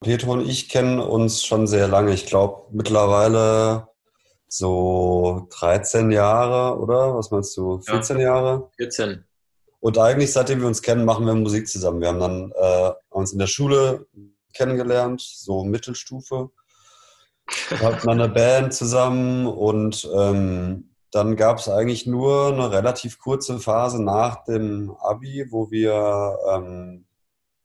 Petro und ich kennen uns schon sehr lange. Ich glaube mittlerweile so 13 Jahre, oder? Was meinst du? 14 ja, Jahre? 14. Und eigentlich, seitdem wir uns kennen, machen wir Musik zusammen. Wir haben dann äh, uns in der Schule kennengelernt, so Mittelstufe. Wir hatten eine Band zusammen und ähm, dann gab es eigentlich nur eine relativ kurze Phase nach dem Abi, wo wir ähm,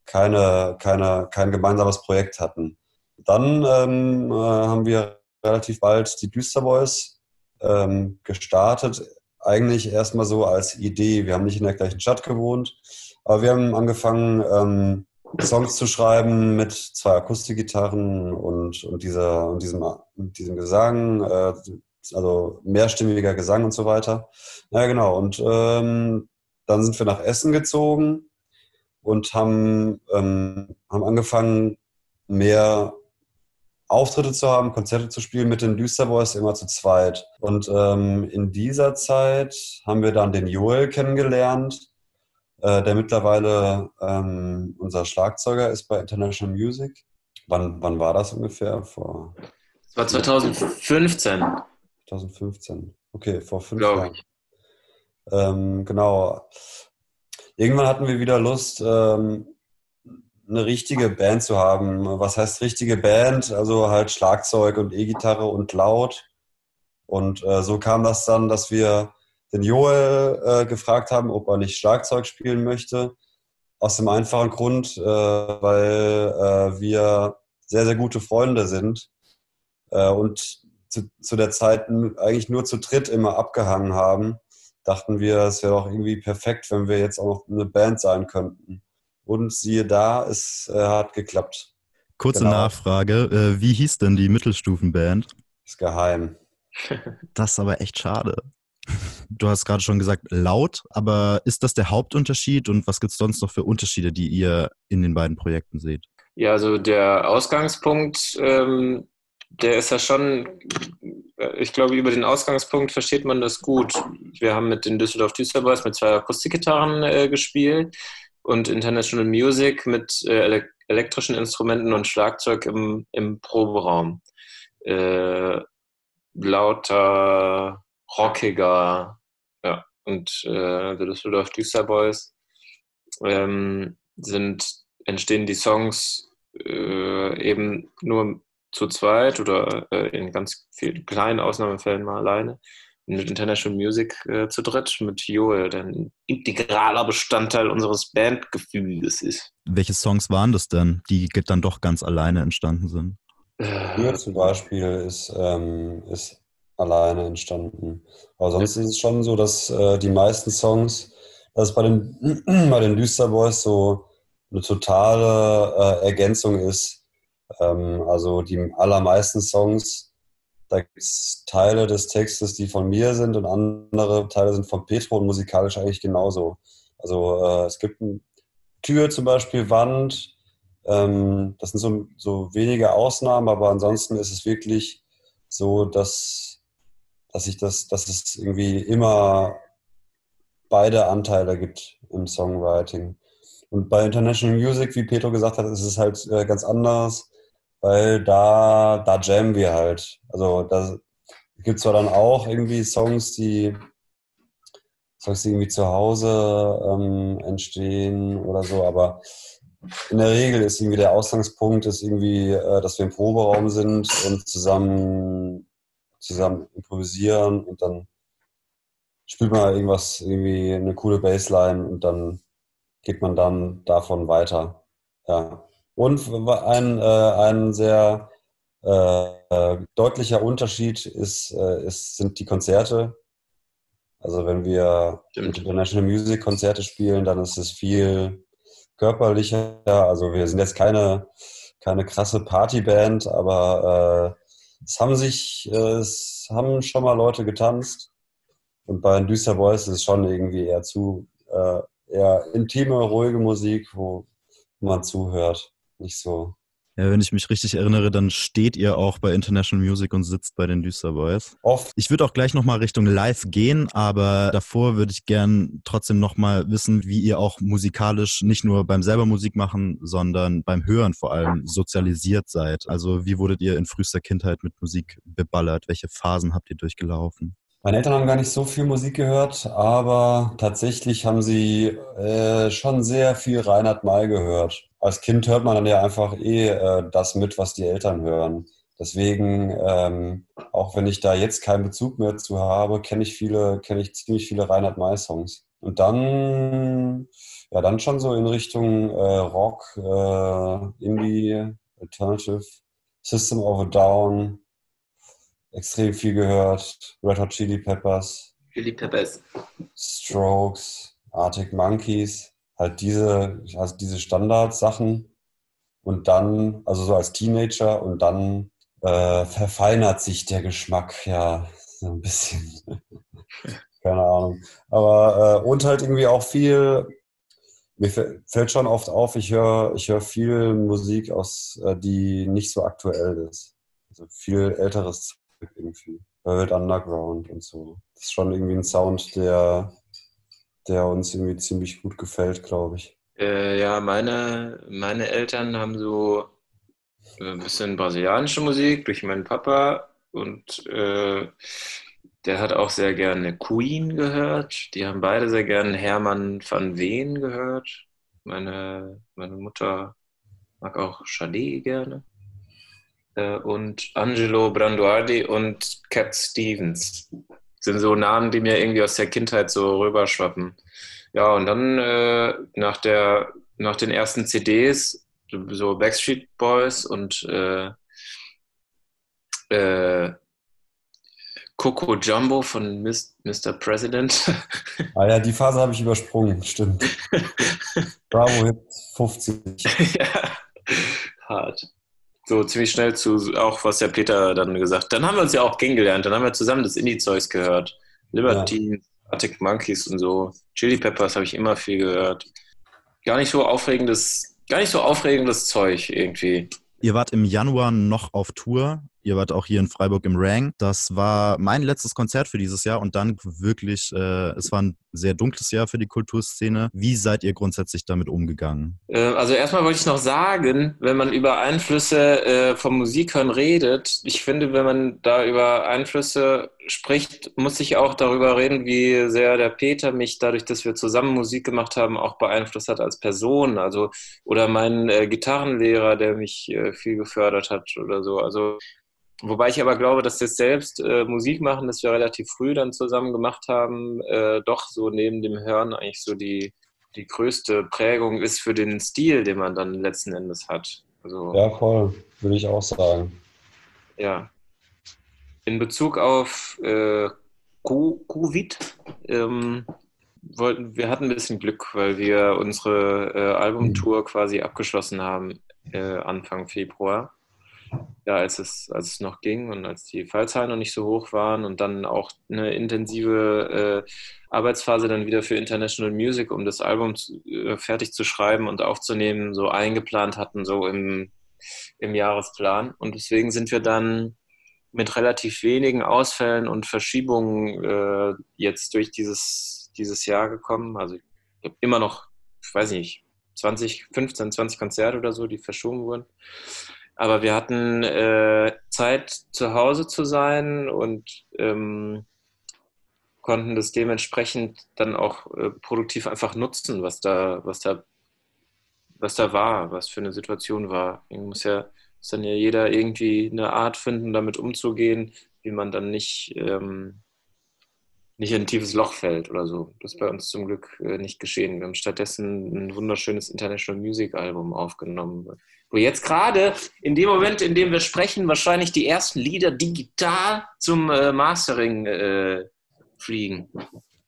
keine, keine, kein gemeinsames Projekt hatten. Dann ähm, äh, haben wir relativ bald die Düsterboys ähm, gestartet. Eigentlich erstmal so als Idee. Wir haben nicht in der gleichen Stadt gewohnt, aber wir haben angefangen, ähm, Songs zu schreiben mit zwei Akustikgitarren und, und, dieser, und diesem, diesem Gesang, äh, also mehrstimmiger Gesang und so weiter. Ja, genau. Und ähm, dann sind wir nach Essen gezogen und haben, ähm, haben angefangen, mehr Auftritte zu haben, Konzerte zu spielen mit den Düsterboys immer zu zweit. Und ähm, in dieser Zeit haben wir dann den Joel kennengelernt, äh, der mittlerweile ähm, unser Schlagzeuger ist bei International Music. Wann, wann war das ungefähr? Vor das war 2015. 2015. Okay, vor fünf Jahren. Ähm, genau irgendwann hatten wir wieder Lust, ähm, eine richtige Band zu haben. Was heißt richtige Band? Also halt Schlagzeug und E-Gitarre und laut. Und äh, so kam das dann, dass wir den Joel äh, gefragt haben, ob er nicht Schlagzeug spielen möchte. Aus dem einfachen Grund, äh, weil äh, wir sehr, sehr gute Freunde sind äh, und zu, zu der Zeit eigentlich nur zu dritt immer abgehangen haben dachten wir, es wäre doch irgendwie perfekt, wenn wir jetzt auch noch eine Band sein könnten. Und siehe da, es äh, hat geklappt. Kurze genau. Nachfrage, äh, wie hieß denn die Mittelstufenband? Ist geheim. Das ist aber echt schade. Du hast gerade schon gesagt, laut, aber ist das der Hauptunterschied und was gibt es sonst noch für Unterschiede, die ihr in den beiden Projekten seht? Ja, also der Ausgangspunkt ähm, der ist ja schon, ich glaube, über den Ausgangspunkt versteht man das gut. Wir haben mit den Düsseldorf Düsterboys mit zwei Akustikgitarren äh, gespielt und International Music mit äh, elektrischen Instrumenten und Schlagzeug im, im Proberaum. Äh, lauter, rockiger, ja. Und äh, die Düsseldorf Düsterboys ähm, sind, entstehen die Songs äh, eben nur zu zweit oder äh, in ganz vielen kleinen Ausnahmefällen mal alleine. Und mit International Music äh, zu dritt, mit Joel, der ein integraler Bestandteil unseres Bandgefüges ist. Welche Songs waren das denn, die dann doch ganz alleine entstanden sind? Hier zum Beispiel ist, ähm, ist alleine entstanden. Aber sonst ja. ist es schon so, dass äh, die meisten Songs, dass bei den, bei den Düster Boys so eine totale äh, Ergänzung ist ähm, also die allermeisten Songs, da gibt es Teile des Textes, die von mir sind und andere Teile sind von Petro und musikalisch eigentlich genauso. Also äh, es gibt eine Tür zum Beispiel, Wand, ähm, das sind so, so wenige Ausnahmen, aber ansonsten ist es wirklich so, dass, dass ich das, dass es irgendwie immer beide Anteile gibt im Songwriting. Und bei International Music, wie Petro gesagt hat, ist es halt äh, ganz anders weil da, da jammen wir halt. Also da gibt es zwar dann auch irgendwie Songs, die Songs, die irgendwie zu Hause ähm, entstehen oder so, aber in der Regel ist irgendwie der Ausgangspunkt ist irgendwie, äh, dass wir im Proberaum sind und zusammen, zusammen improvisieren und dann spielt man irgendwas, irgendwie eine coole Bassline und dann geht man dann davon weiter. Ja. Und ein, äh, ein sehr äh, deutlicher Unterschied ist, äh, ist, sind die Konzerte. Also wenn wir International Music Konzerte spielen, dann ist es viel körperlicher. Also wir sind jetzt keine, keine krasse Partyband, aber äh, es haben sich, äh, es haben schon mal Leute getanzt. Und bei Düster Boys ist es schon irgendwie eher zu, äh, eher intime, ruhige Musik, wo man zuhört nicht so Ja, wenn ich mich richtig erinnere, dann steht ihr auch bei International Music und sitzt bei den Düster Boys. Oft. Ich würde auch gleich nochmal Richtung Live gehen, aber davor würde ich gern trotzdem nochmal wissen, wie ihr auch musikalisch nicht nur beim selber Musik machen, sondern beim Hören vor allem sozialisiert seid. Also wie wurdet ihr in frühester Kindheit mit Musik beballert? Welche Phasen habt ihr durchgelaufen? Meine Eltern haben gar nicht so viel Musik gehört, aber tatsächlich haben sie äh, schon sehr viel Reinhard May gehört. Als Kind hört man dann ja einfach eh äh, das mit, was die Eltern hören. Deswegen, ähm, auch wenn ich da jetzt keinen Bezug mehr zu habe, kenne ich viele, kenne ich ziemlich viele Reinhard May Songs. Und dann, ja, dann schon so in Richtung äh, Rock, äh, Indie, Alternative, System of a Down, extrem viel gehört. Red Hot Chili Peppers. Chili Peppers. Strokes, Arctic Monkeys. Halt diese, also diese Standardsachen. Und dann, also so als Teenager und dann äh, verfeinert sich der Geschmack ja so ein bisschen. Keine Ahnung. Aber äh, und halt irgendwie auch viel, mir fällt schon oft auf, ich höre ich hör viel Musik aus, äh, die nicht so aktuell ist. Also viel älteres irgendwie. Velvet Underground und so. Das ist schon irgendwie ein Sound, der, der uns irgendwie ziemlich gut gefällt, glaube ich. Äh, ja, meine, meine Eltern haben so äh, ein bisschen brasilianische Musik durch meinen Papa und äh, der hat auch sehr gerne Queen gehört. Die haben beide sehr gerne Hermann van Veen gehört. Meine, meine Mutter mag auch Chalet gerne. Äh, und Angelo Branduardi und Cat Stevens. Sind so Namen, die mir irgendwie aus der Kindheit so rüberschwappen. Ja, und dann äh, nach, der, nach den ersten CDs, so Backstreet Boys und äh, äh, Coco Jumbo von Mr. President. Ah ja, die Phase habe ich übersprungen, stimmt. Bravo Hit 50. ja, hart so ziemlich schnell zu, auch was der Peter dann gesagt hat. Dann haben wir uns ja auch kennengelernt, dann haben wir zusammen das Indie-Zeugs gehört. Libertine, ja. Arctic Monkeys und so. Chili Peppers habe ich immer viel gehört. Gar nicht so aufregendes, gar nicht so aufregendes Zeug irgendwie. Ihr wart im Januar noch auf Tour Ihr wart auch hier in Freiburg im Rang. Das war mein letztes Konzert für dieses Jahr und dann wirklich, äh, es war ein sehr dunkles Jahr für die Kulturszene. Wie seid ihr grundsätzlich damit umgegangen? Äh, also erstmal wollte ich noch sagen, wenn man über Einflüsse äh, vom Musikhören redet, ich finde, wenn man da über Einflüsse spricht, muss ich auch darüber reden, wie sehr der Peter mich dadurch, dass wir zusammen Musik gemacht haben, auch beeinflusst hat als Person. Also oder mein äh, Gitarrenlehrer, der mich viel gefördert hat oder so. Also Wobei ich aber glaube, dass das selbst äh, Musik machen, das wir relativ früh dann zusammen gemacht haben, äh, doch so neben dem Hören eigentlich so die, die größte Prägung ist für den Stil, den man dann letzten Endes hat. Also, ja, voll, würde ich auch sagen. Ja. In Bezug auf äh, Covid, ähm, wollten, wir hatten ein bisschen Glück, weil wir unsere äh, Albumtour quasi abgeschlossen haben äh, Anfang Februar ja, als es, als es noch ging und als die Fallzahlen noch nicht so hoch waren und dann auch eine intensive äh, Arbeitsphase dann wieder für International Music, um das Album zu, äh, fertig zu schreiben und aufzunehmen, so eingeplant hatten, so im, im Jahresplan. Und deswegen sind wir dann mit relativ wenigen Ausfällen und Verschiebungen äh, jetzt durch dieses, dieses Jahr gekommen. Also immer noch, ich weiß nicht, 20, 15, 20 Konzerte oder so, die verschoben wurden. Aber wir hatten äh, Zeit, zu Hause zu sein und ähm, konnten das dementsprechend dann auch äh, produktiv einfach nutzen, was da, was da, was da war, was für eine Situation war. Irgendwie muss ja muss dann ja jeder irgendwie eine Art finden, damit umzugehen, wie man dann nicht ähm, nicht in ein tiefes Loch fällt oder so. Das ist bei uns zum Glück äh, nicht geschehen. Wir haben stattdessen ein wunderschönes International Music Album aufgenommen, wo jetzt gerade in dem Moment, in dem wir sprechen, wahrscheinlich die ersten Lieder digital zum äh, Mastering äh, fliegen.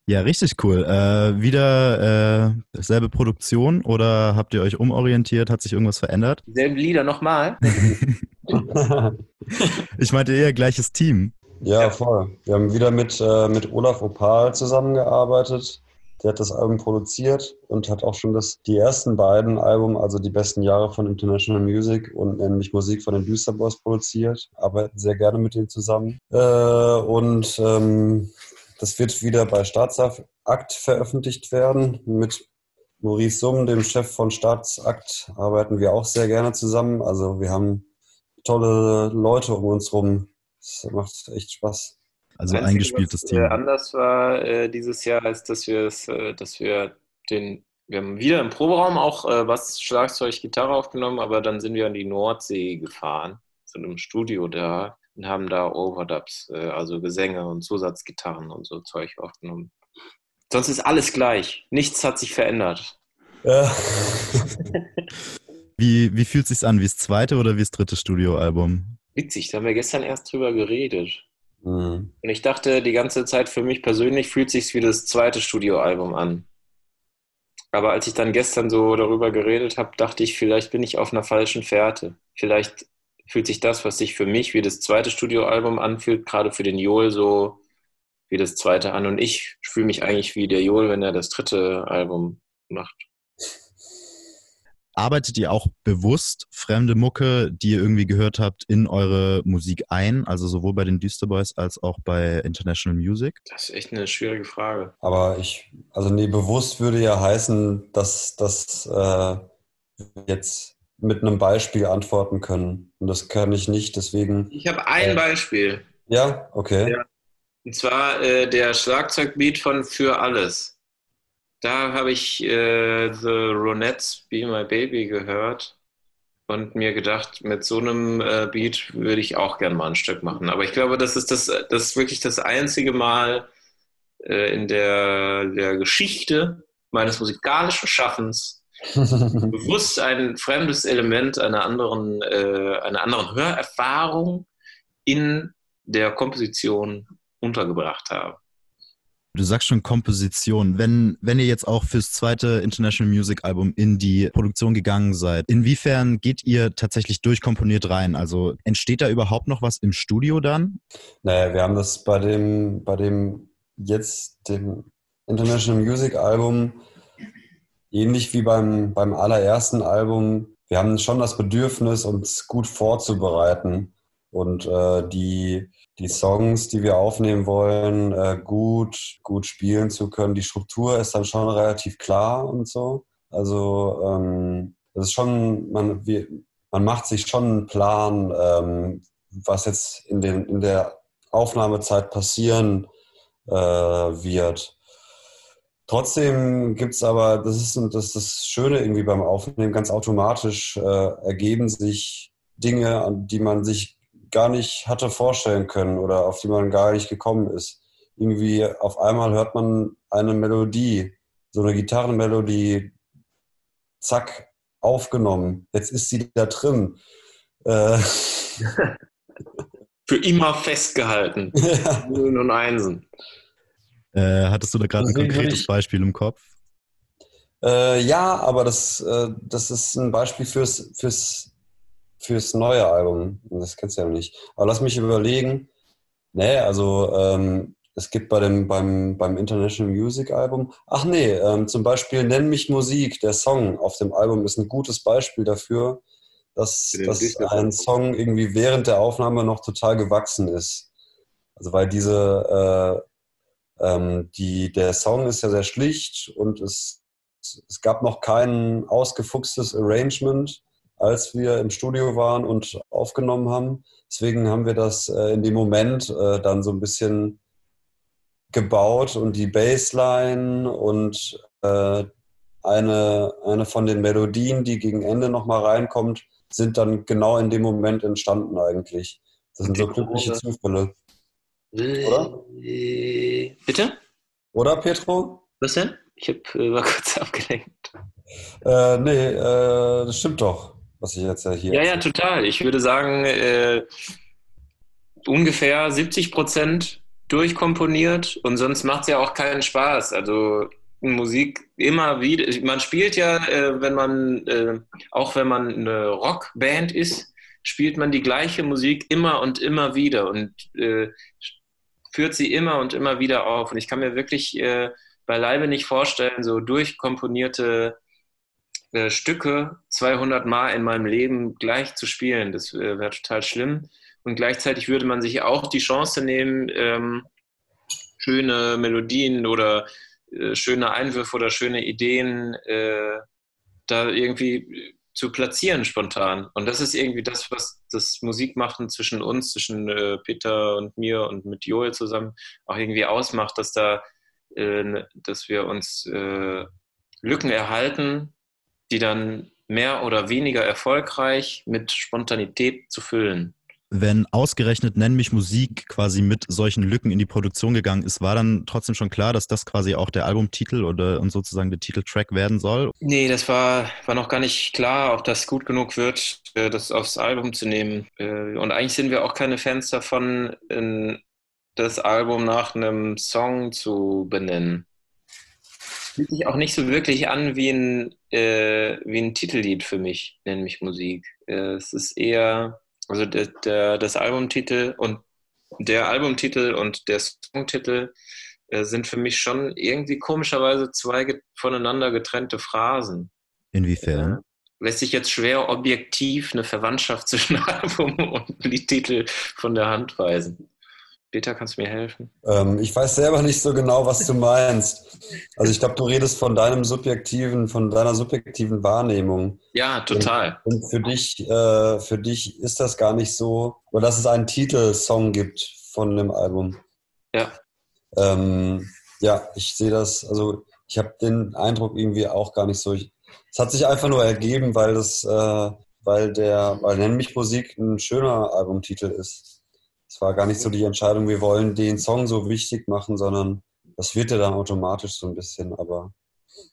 Ja, richtig cool. Äh, wieder äh, selbe Produktion oder habt ihr euch umorientiert? Hat sich irgendwas verändert? Selben Lieder nochmal? ich meinte eher gleiches Team. Ja, voll. Wir haben wieder mit, äh, mit Olaf Opal zusammengearbeitet. Der hat das Album produziert und hat auch schon das, die ersten beiden Alben, also die besten Jahre von International Music und nämlich Musik von den Düsterboys produziert. Arbeiten sehr gerne mit ihm zusammen. Äh, und ähm, das wird wieder bei Staatsakt veröffentlicht werden. Mit Maurice Summ, dem Chef von Staatsakt, arbeiten wir auch sehr gerne zusammen. Also wir haben tolle Leute um uns rum. Das macht echt Spaß. Also Einzige, eingespieltes was, Team. Äh, anders war äh, dieses Jahr, als dass wir es, äh, dass wir den, wir haben wieder im Proberaum auch äh, was Schlagzeug, Gitarre aufgenommen, aber dann sind wir an die Nordsee gefahren, zu einem Studio da und haben da Overdubs, äh, also Gesänge und Zusatzgitarren und so Zeug aufgenommen. Sonst ist alles gleich. Nichts hat sich verändert. Ja. wie, wie fühlt es sich an? Wie das zweite oder wie das dritte Studioalbum? Witzig, da haben wir gestern erst drüber geredet. Mhm. Und ich dachte die ganze Zeit, für mich persönlich fühlt sich wie das zweite Studioalbum an. Aber als ich dann gestern so darüber geredet habe, dachte ich, vielleicht bin ich auf einer falschen Fährte. Vielleicht fühlt sich das, was sich für mich wie das zweite Studioalbum anfühlt, gerade für den Joel so wie das zweite an. Und ich fühle mich eigentlich wie der Joel, wenn er das dritte Album macht. Arbeitet ihr auch bewusst fremde Mucke, die ihr irgendwie gehört habt, in eure Musik ein? Also sowohl bei den Düsterboys als auch bei International Music? Das ist echt eine schwierige Frage. Aber ich, also nee, bewusst würde ja heißen, dass das äh, jetzt mit einem Beispiel antworten können. Und das kann ich nicht, deswegen. Ich habe ein äh, Beispiel. Ja, okay. Ja. Und zwar äh, der Schlagzeugbeat von Für Alles. Da habe ich äh, The Ronettes Be My Baby gehört und mir gedacht, mit so einem äh, Beat würde ich auch gerne mal ein Stück machen. Aber ich glaube, das ist, das, das ist wirklich das einzige Mal äh, in der, der Geschichte meines musikalischen Schaffens, bewusst ein fremdes Element einer anderen, äh, einer anderen Hörerfahrung in der Komposition untergebracht habe. Du sagst schon Komposition. Wenn, wenn ihr jetzt auch fürs zweite International Music Album in die Produktion gegangen seid, inwiefern geht ihr tatsächlich durchkomponiert rein? Also entsteht da überhaupt noch was im Studio dann? Naja, wir haben das bei dem, bei dem jetzt dem International Music Album ähnlich wie beim, beim allerersten Album. Wir haben schon das Bedürfnis, uns gut vorzubereiten und äh, die, die Songs, die wir aufnehmen wollen, äh, gut, gut spielen zu können. Die Struktur ist dann schon relativ klar und so. Also ähm, das ist schon, man, wie, man macht sich schon einen Plan, ähm, was jetzt in, den, in der Aufnahmezeit passieren äh, wird. Trotzdem gibt es aber, das ist, das ist das Schöne irgendwie beim Aufnehmen, ganz automatisch äh, ergeben sich Dinge, an die man sich gar nicht hatte vorstellen können oder auf die man gar nicht gekommen ist. Irgendwie auf einmal hört man eine Melodie, so eine Gitarrenmelodie, zack, aufgenommen. Jetzt ist sie da drin. Äh. Für immer festgehalten. Ja. Nullen und Einsen. Äh, hattest du da gerade ein konkretes ich, Beispiel im Kopf? Äh, ja, aber das, äh, das ist ein Beispiel fürs, fürs fürs neue Album. Das kennst du ja noch nicht. Aber lass mich überlegen. Nee, also ähm, es gibt bei dem, beim, beim International Music Album, ach nee, ähm, zum Beispiel Nenn mich Musik, der Song auf dem Album ist ein gutes Beispiel dafür, dass, dass ein Song irgendwie während der Aufnahme noch total gewachsen ist. Also weil diese, äh, ähm, die, der Song ist ja sehr schlicht und es, es gab noch kein ausgefuchstes Arrangement als wir im Studio waren und aufgenommen haben. Deswegen haben wir das äh, in dem Moment äh, dann so ein bisschen gebaut und die Bassline und äh, eine, eine von den Melodien, die gegen Ende nochmal reinkommt, sind dann genau in dem Moment entstanden eigentlich. Das sind so glückliche Zufälle. Oder? Bitte? Oder, Petro? Was denn? Ich hab, äh, war kurz abgelenkt. Äh, nee, äh, das stimmt doch was ich jetzt ja hier. Ja, ja, total. Ich würde sagen, äh, ungefähr 70 Prozent durchkomponiert und sonst macht es ja auch keinen Spaß. Also Musik immer wieder. Man spielt ja, äh, wenn man, äh, auch wenn man eine Rockband ist, spielt man die gleiche Musik immer und immer wieder und äh, führt sie immer und immer wieder auf. Und ich kann mir wirklich äh, beileibe nicht vorstellen, so durchkomponierte äh, Stücke 200 Mal in meinem Leben gleich zu spielen. Das äh, wäre total schlimm. Und gleichzeitig würde man sich auch die Chance nehmen, ähm, schöne Melodien oder äh, schöne Einwürfe oder schöne Ideen äh, da irgendwie zu platzieren spontan. Und das ist irgendwie das, was das Musikmachen zwischen uns, zwischen äh, Peter und mir und mit Joel zusammen auch irgendwie ausmacht, dass da, äh, dass wir uns Lücken erhalten, die dann mehr oder weniger erfolgreich mit Spontanität zu füllen wenn ausgerechnet Nenn mich Musik quasi mit solchen Lücken in die Produktion gegangen ist, war dann trotzdem schon klar, dass das quasi auch der Albumtitel oder und sozusagen der Titeltrack werden soll? Nee, das war, war noch gar nicht klar, ob das gut genug wird, äh, das aufs Album zu nehmen. Äh, und eigentlich sind wir auch keine Fans davon, das Album nach einem Song zu benennen. Fühlt sich auch nicht so wirklich an wie ein, äh, wie ein Titellied für mich, Nenn mich Musik. Äh, es ist eher also der, der, das Albumtitel und der Albumtitel und der Songtitel äh, sind für mich schon irgendwie komischerweise zwei get voneinander getrennte Phrasen. Inwiefern? Äh, lässt sich jetzt schwer objektiv eine Verwandtschaft zwischen Album und Liedtitel von der Hand weisen. Peter, kannst du mir helfen? Ähm, ich weiß selber nicht so genau, was du meinst. Also ich glaube, du redest von deinem subjektiven, von deiner subjektiven Wahrnehmung. Ja, total. Und, und für dich, äh, für dich ist das gar nicht so, oder dass es einen Titelsong gibt von dem Album. Ja. Ähm, ja, ich sehe das, also ich habe den Eindruck irgendwie auch gar nicht so. es hat sich einfach nur ergeben, weil das, äh, weil der, weil Nenn mich Musik ein schöner Albumtitel ist. War gar nicht so die Entscheidung, wir wollen den Song so wichtig machen, sondern das wird ja dann automatisch so ein bisschen, aber.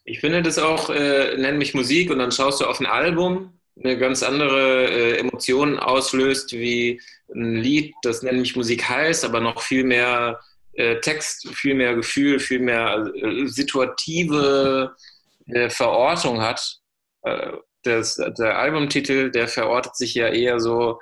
Ich finde das auch, äh, nenn mich Musik und dann schaust du auf ein Album, eine ganz andere äh, Emotion auslöst wie ein Lied, das nenn mich Musik heißt, aber noch viel mehr äh, Text, viel mehr Gefühl, viel mehr äh, situative äh, Verortung hat. Äh, das, der Albumtitel, der verortet sich ja eher so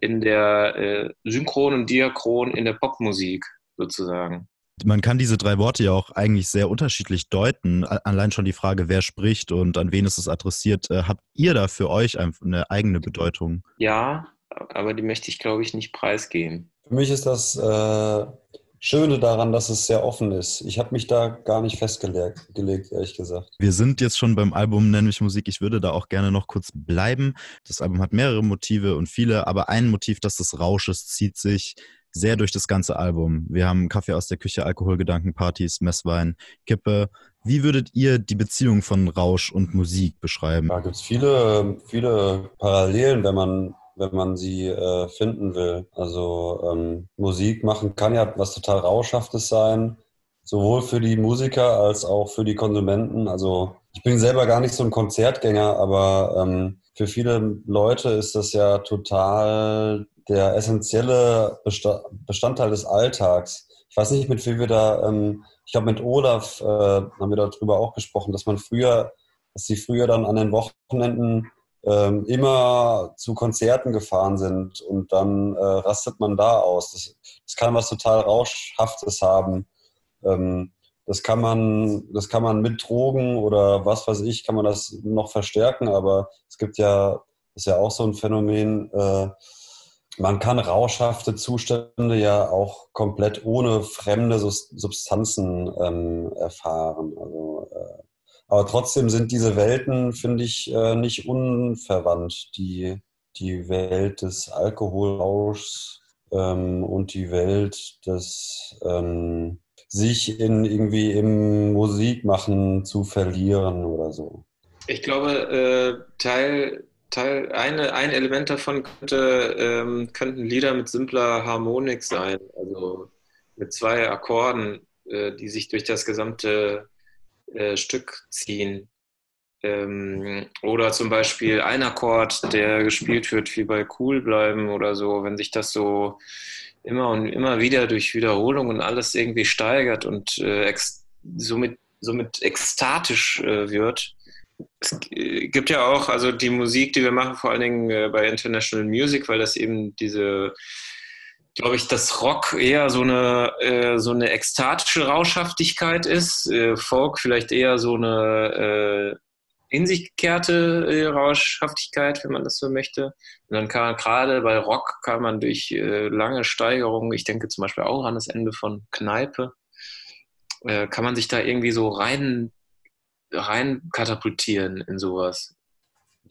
in der äh, Synchron und Diachron in der Popmusik sozusagen. Man kann diese drei Worte ja auch eigentlich sehr unterschiedlich deuten. Allein schon die Frage, wer spricht und an wen ist es adressiert. Äh, habt ihr da für euch eine eigene Bedeutung? Ja, aber die möchte ich, glaube ich, nicht preisgeben. Für mich ist das äh, Schöne daran, dass es sehr offen ist. Ich habe mich da gar nicht festgelegt, ehrlich gesagt. Wir sind jetzt schon beim Album Nenn mich Musik. Ich würde da auch gerne noch kurz bleiben. Das Album hat mehrere Motive und viele, aber ein Motiv, das des Rausches, zieht sich sehr durch das ganze Album. Wir haben Kaffee aus der Küche, Alkoholgedanken, Partys, Messwein, Kippe. Wie würdet ihr die Beziehung von Rausch und Musik beschreiben? Da gibt es viele, viele Parallelen, wenn man wenn man sie äh, finden will. Also ähm, Musik machen kann ja was total Rauschhaftes sein, sowohl für die Musiker als auch für die Konsumenten. Also ich bin selber gar nicht so ein Konzertgänger, aber ähm, für viele Leute ist das ja total der essentielle Bestandteil des Alltags. Ich weiß nicht, mit wem wir da, ähm, ich glaube mit Olaf äh, haben wir darüber auch gesprochen, dass man früher, dass sie früher dann an den Wochenenden ähm, immer zu Konzerten gefahren sind und dann äh, rastet man da aus. Das, das, kann was total Rauschhaftes haben. Ähm, das kann man, das kann man mit Drogen oder was weiß ich, kann man das noch verstärken, aber es gibt ja, ist ja auch so ein Phänomen, äh, man kann rauschhafte Zustände ja auch komplett ohne fremde Substanzen ähm, erfahren. Also äh, aber trotzdem sind diese Welten, finde ich, äh, nicht unverwandt. Die, die Welt des Alkoholrauschs ähm, und die Welt des ähm, sich in irgendwie im Musikmachen zu verlieren oder so. Ich glaube, äh, Teil, Teil eine, ein Element davon könnte, ähm, könnten Lieder mit simpler Harmonik sein, also mit zwei Akkorden, äh, die sich durch das gesamte äh, Stück ziehen. Ähm, oder zum Beispiel ein Akkord, der gespielt wird wie bei Cool bleiben oder so, wenn sich das so immer und immer wieder durch Wiederholung und alles irgendwie steigert und äh, somit, somit ekstatisch äh, wird. Es gibt ja auch, also die Musik, die wir machen, vor allen Dingen äh, bei International Music, weil das eben diese glaube ich, dass Rock eher so eine, äh, so eine ekstatische Rauschhaftigkeit ist, äh, Folk vielleicht eher so eine äh, in sich gekehrte äh, Rauschhaftigkeit, wenn man das so möchte. Und dann kann man gerade bei Rock kann man durch äh, lange Steigerungen, ich denke zum Beispiel auch an das Ende von Kneipe, äh, kann man sich da irgendwie so rein, rein katapultieren in sowas.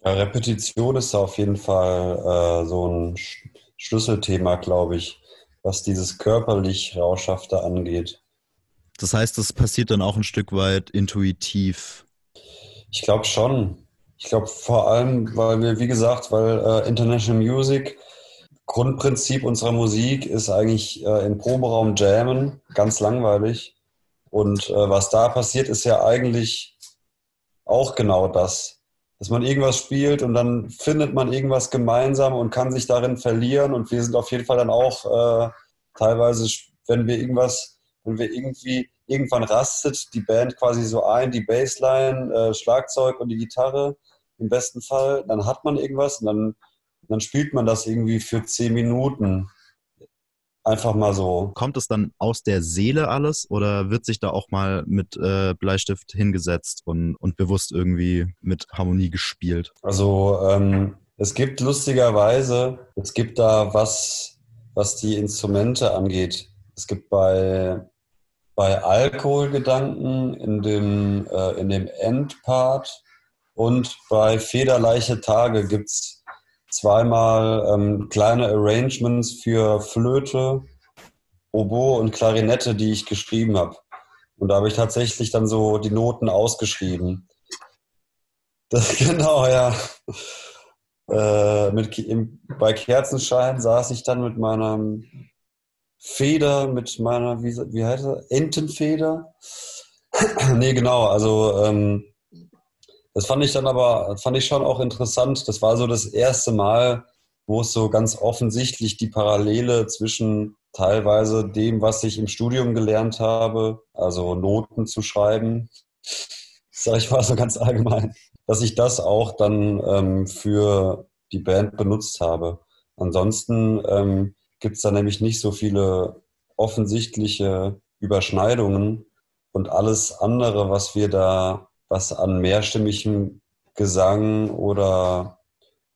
Ja, Repetition ist auf jeden Fall so ein Schlüsselthema, glaube ich, was dieses körperlich Rauschhafte angeht. Das heißt, das passiert dann auch ein Stück weit intuitiv. Ich glaube schon. Ich glaube vor allem, weil wir, wie gesagt, weil äh, International Music, Grundprinzip unserer Musik ist eigentlich äh, im Proberaum jammen, ganz langweilig. Und äh, was da passiert, ist ja eigentlich auch genau das. Dass man irgendwas spielt und dann findet man irgendwas gemeinsam und kann sich darin verlieren. Und wir sind auf jeden Fall dann auch äh, teilweise, wenn wir irgendwas, wenn wir irgendwie irgendwann rastet die Band quasi so ein, die Bassline, äh, Schlagzeug und die Gitarre im besten Fall. Dann hat man irgendwas und dann, dann spielt man das irgendwie für zehn Minuten. Einfach mal so. Kommt es dann aus der Seele alles oder wird sich da auch mal mit äh, Bleistift hingesetzt und, und bewusst irgendwie mit Harmonie gespielt? Also ähm, es gibt lustigerweise, es gibt da was, was die Instrumente angeht. Es gibt bei bei Alkoholgedanken in dem, äh, in dem Endpart und bei Federleiche Tage gibt es zweimal ähm, kleine Arrangements für Flöte, Oboe und Klarinette, die ich geschrieben habe. Und da habe ich tatsächlich dann so die Noten ausgeschrieben. Das, genau, ja. Äh, mit, im, bei Kerzenschein saß ich dann mit meinem Feder mit meiner, wie, wie heißt er? Entenfeder. nee, genau, also ähm, das fand ich dann aber, fand ich schon auch interessant. Das war so das erste Mal, wo es so ganz offensichtlich die Parallele zwischen teilweise dem, was ich im Studium gelernt habe, also Noten zu schreiben, sage ich mal so ganz allgemein, dass ich das auch dann ähm, für die Band benutzt habe. Ansonsten ähm, gibt es da nämlich nicht so viele offensichtliche Überschneidungen und alles andere, was wir da, was an mehrstimmigem Gesang oder,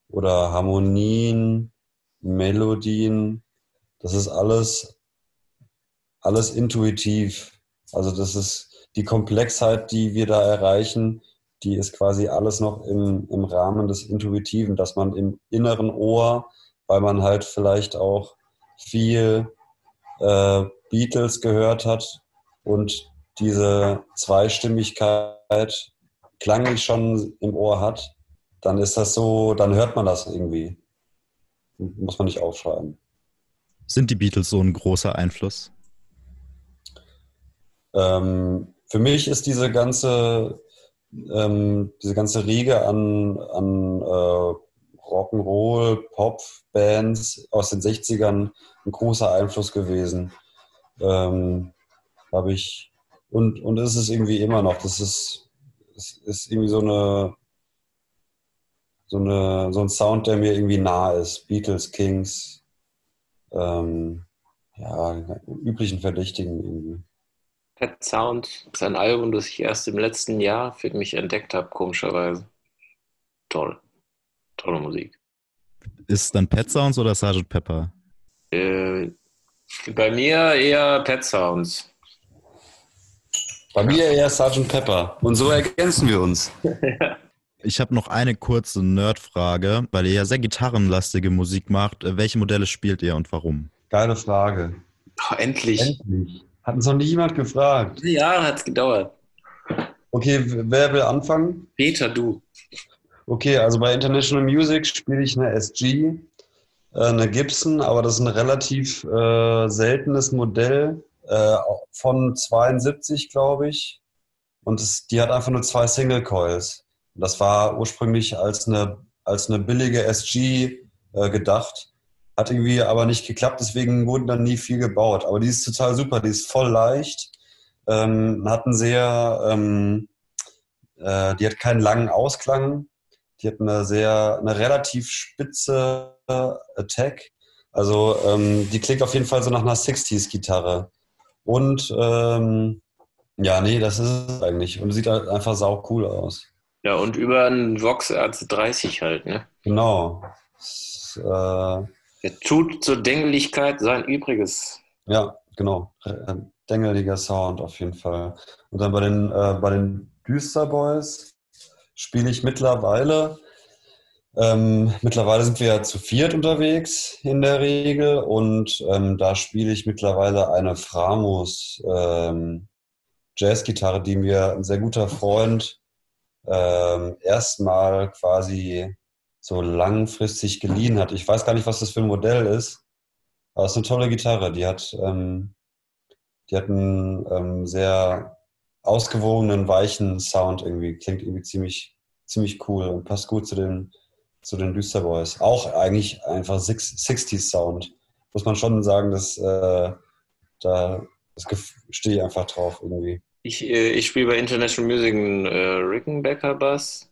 oder Harmonien, Melodien, das ist alles, alles intuitiv. Also das ist die Komplexheit, die wir da erreichen, die ist quasi alles noch im, im Rahmen des Intuitiven, dass man im inneren Ohr, weil man halt vielleicht auch viel äh, Beatles gehört hat und diese Zweistimmigkeit klanglich schon im Ohr hat, dann ist das so, dann hört man das irgendwie. Muss man nicht aufschreiben. Sind die Beatles so ein großer Einfluss? Ähm, für mich ist diese ganze, ähm, diese ganze Riege an, an äh, Rock'n'Roll, Pop-Bands aus den 60ern ein großer Einfluss gewesen. Ähm, Habe ich und, und ist es irgendwie immer noch. Das ist, das ist irgendwie so eine, so eine so ein Sound, der mir irgendwie nah ist. Beatles, Kings, ähm, ja, üblichen Verdächtigen irgendwie. Pet Sound ist ein Album, das ich erst im letzten Jahr für mich entdeckt habe, komischerweise. Toll. Tolle Musik. Ist dann Pet Sounds oder Sgt. Pepper? Äh, bei mir eher Pet Sounds. Bei mir eher Sgt. Pepper. Und so ergänzen wir uns. Ich habe noch eine kurze Nerdfrage, weil ihr ja sehr gitarrenlastige Musik macht. Welche Modelle spielt ihr und warum? Geile Frage. Oh, endlich. Endlich. Hat uns noch nie jemand gefragt. Ja, hat es gedauert. Okay, wer will anfangen? Peter, du. Okay, also bei International Music spiele ich eine SG, äh, eine Gibson, aber das ist ein relativ äh, seltenes Modell äh, von 72, glaube ich. Und das, die hat einfach nur zwei Single Coils. Das war ursprünglich als eine, als eine billige SG äh, gedacht. Hat irgendwie aber nicht geklappt, deswegen wurden dann nie viel gebaut. Aber die ist total super, die ist voll leicht. Ähm, hat einen sehr, ähm, äh, die hat keinen langen Ausklang, die hat eine sehr, eine relativ spitze Attack Also ähm, die klingt auf jeden Fall so nach einer 60s-Gitarre. Und ähm, ja, nee, das ist es eigentlich. Und sieht halt einfach sau cool aus. Ja, und über einen Vox RC30 halt, ne? Genau. Das, äh, Er tut zur Dängeligkeit sein Übriges. ja, genau. Äh, Dengeliger Sound auf jeden Fall. Und dann bei den, äh, bei den Düsterboys spiele ich mittlerweile. Ähm, mittlerweile sind wir ja zu viert unterwegs in der Regel und ähm, da spiele ich mittlerweile eine Framus ähm, Jazzgitarre, die mir ein sehr guter Freund ähm, erstmal quasi so langfristig geliehen hat. Ich weiß gar nicht, was das für ein Modell ist, aber es ist eine tolle Gitarre. Die hat, ähm, die hat einen ähm, sehr ausgewogenen, weichen Sound irgendwie. Klingt irgendwie ziemlich, ziemlich cool und passt gut zu den, zu den Düsterboys. Auch eigentlich einfach 60s Sound. Muss man schon sagen, dass äh, da das stehe ich einfach drauf irgendwie. Ich, äh, ich spiele bei International Music einen äh, Rickenbacker Bass.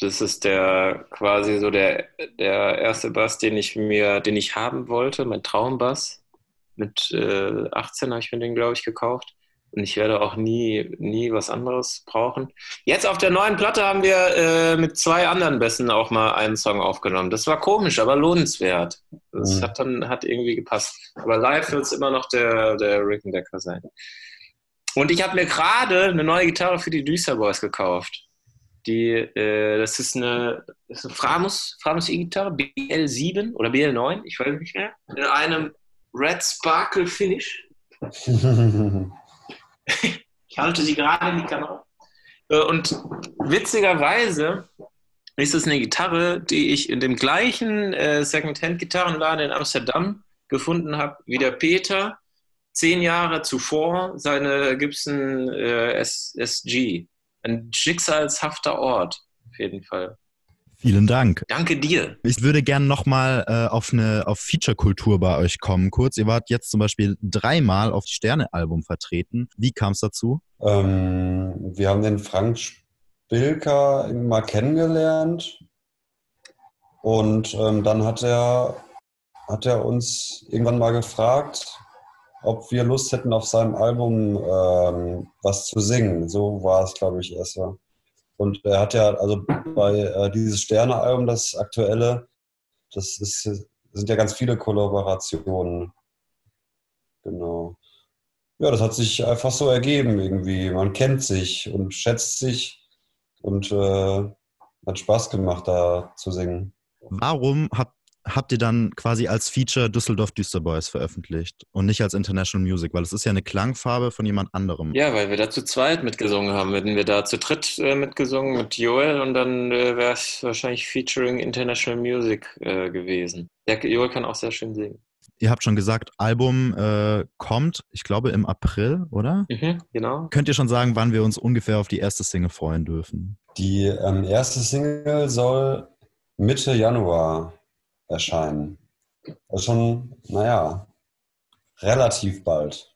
Das ist der quasi so der, der erste Bass, den ich mir, den ich haben wollte, mein Traumbass. Mit äh, 18 habe ich mir den, glaube ich, gekauft. Und ich werde auch nie, nie was anderes brauchen. Jetzt auf der neuen Platte haben wir äh, mit zwei anderen Bässen auch mal einen Song aufgenommen. Das war komisch, aber lohnenswert. Das Mhm. hat dann hat irgendwie gepasst. Aber live wird es immer noch der, der Rickenbacker sein. Und ich habe mir gerade eine neue Gitarre für die Düster Boys gekauft. Die, äh, das ist eine, das ist eine Framus, Framus E-Gitarre, BL7 oder BL9, ich weiß nicht mehr. In einem Red Sparkle Finish. Ich halte sie gerade in die Kamera. Äh, Und witzigerweise ist es eine Gitarre, die ich in dem gleichen äh, Second-Hand-Gitarrenladen in Amsterdam gefunden habe, wie der Peter zehn Jahre zuvor seine Gibson äh, SG. Ein schicksalshafter Ort, auf jeden Fall. Vielen Dank. Danke dir. Ich würde gerne nochmal äh, auf eine auf Feature-Kultur bei euch kommen. Kurz, ihr wart jetzt zum Beispiel dreimal auf Sterne-Album vertreten. Wie kam es dazu? Ähm, wir haben den Frank Spilker mal kennengelernt und ähm, dann hat er, hat er uns irgendwann mal gefragt, ob wir Lust hätten, auf seinem Album ähm, was zu singen. So war es, glaube ich, erst. Und er hat ja, also bei äh, dieses Sterne-Album, das aktuelle, das ist, sind ja ganz viele Kollaborationen. Genau. Ja, das hat sich einfach so ergeben irgendwie. Man kennt sich und schätzt sich und äh, hat Spaß gemacht, da zu singen. Warum habt, habt ihr dann quasi als Feature Düsseldorf Düsterboys veröffentlicht und nicht als International Music? Weil es ist ja eine Klangfarbe von jemand anderem. Ja, weil wir da zu zweit mitgesungen haben. Hätten wir da zu dritt äh, mitgesungen mit Joel und dann äh, wäre es wahrscheinlich featuring International Music äh, gewesen. Der Joel kann auch sehr schön singen. Ihr habt schon gesagt, Album äh, kommt, ich glaube, im April, oder? Mhm, genau. Könnt ihr schon sagen, wann wir uns ungefähr auf die erste Single freuen dürfen? Die ähm, erste Single soll Mitte Januar erscheinen. Also schon, naja, relativ bald.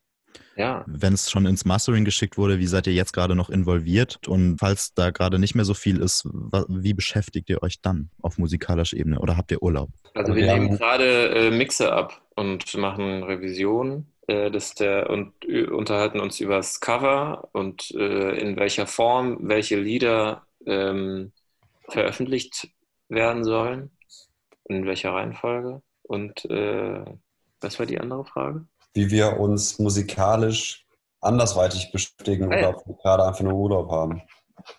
Ja. Wenn es schon ins Mastering geschickt wurde, wie seid ihr jetzt gerade noch involviert? Und falls da gerade nicht mehr so viel ist, wie beschäftigt ihr euch dann auf musikalischer Ebene? Oder habt ihr Urlaub? Also Wir wir nehmen gerade äh, Mixe ab und machen Revision äh, des der und äh, unterhalten uns über das Cover und äh, in welcher Form welche Lieder ähm, veröffentlicht werden sollen, in welcher Reihenfolge. Und äh, was war die andere Frage? Wie wir uns musikalisch andersweitig beschäftigen Ah, ja. oder ob wir gerade einfach nur Urlaub haben.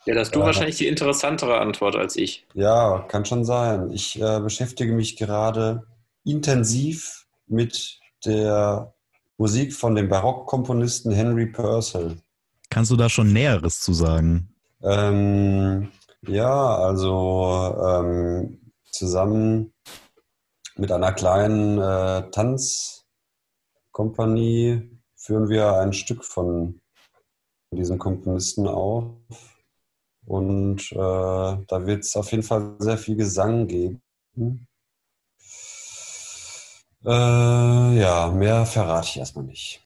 Ja, da hast du Ja. wahrscheinlich die interessantere Antwort als ich. Ja, kann schon sein. Ich äh, beschäftige mich gerade intensiv mit der Musik von dem Barockkomponisten Henry Purcell. Kannst du da schon Näheres zu sagen? Ähm, ja, also ähm, zusammen mit einer kleinen äh, Tanzkompanie führen wir ein Stück von diesem Komponisten auf. Und äh, da wird es auf jeden Fall sehr viel Gesang geben. Äh, ja, mehr verrate ich erstmal nicht.